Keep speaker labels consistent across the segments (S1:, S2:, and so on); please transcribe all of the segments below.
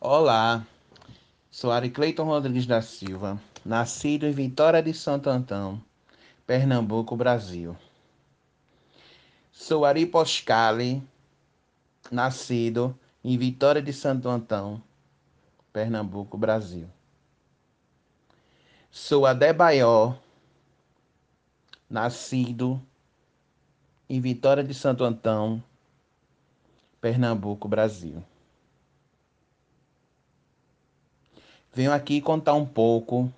S1: Olá, sou Ari Cleiton Rodrigues da Silva, nascido em Vitória de Santo Antão, Pernambuco, Brasil. Sou Ari Poscali, nascido em Vitória de Santo Antão, Pernambuco, Brasil. Sou Adebayor, nascido em Vitória de Santo Antão, Pernambuco, Brasil. Venho aqui contar um pouco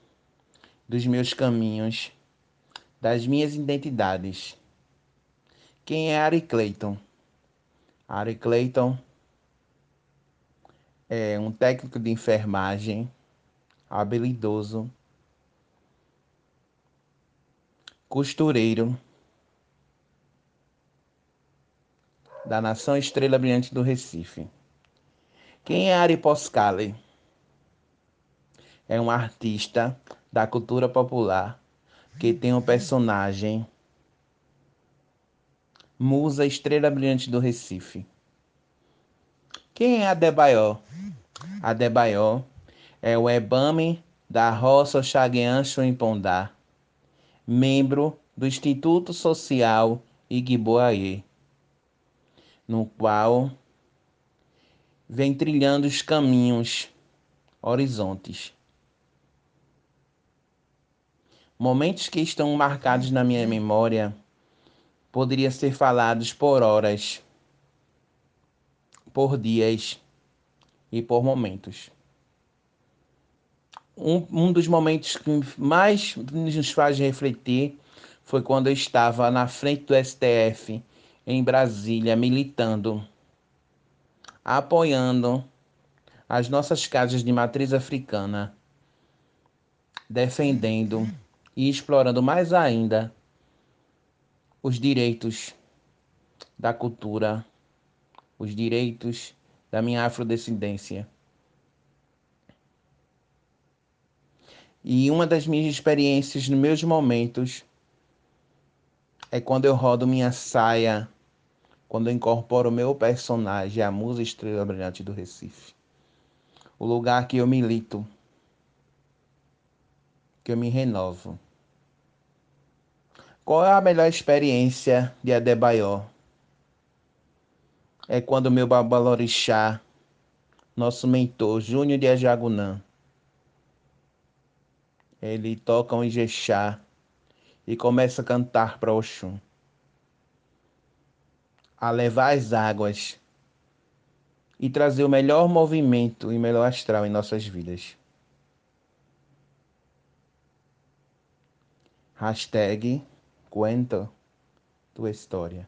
S1: dos meus caminhos, das minhas identidades. Quem é Ari Clayton? Ari Clayton é um técnico de enfermagem habilidoso, costureiro da Nação Estrela Brilhante do Recife. Quem é Ari Poscali? É um artista da cultura popular que tem um personagem Musa Estrela Brilhante do Recife. Quem é Adebayor? Adebayor é o Ebame da Roça Chagueancho em Pondá, membro do Instituto Social Igboaê, no qual vem trilhando os caminhos horizontes Momentos que estão marcados na minha memória poderiam ser falados por horas, por dias e por momentos. Um, um dos momentos que mais nos faz refletir foi quando eu estava na frente do STF em Brasília, militando, apoiando as nossas casas de matriz africana, defendendo e explorando mais ainda os direitos da cultura, os direitos da minha afrodescendência. E uma das minhas experiências nos meus momentos é quando eu rodo minha saia, quando eu incorporo o meu personagem, a musa estrela brilhante do Recife. O lugar que eu milito que eu me renovo. Qual é a melhor experiência de Adebayor? É quando meu babalorixá, nosso mentor, Júnior de Ajagunã, ele toca um Ijexá e começa a cantar para Oxum, a levar as águas e trazer o melhor movimento e melhor astral em nossas vidas. Hashtag Cuento tu história.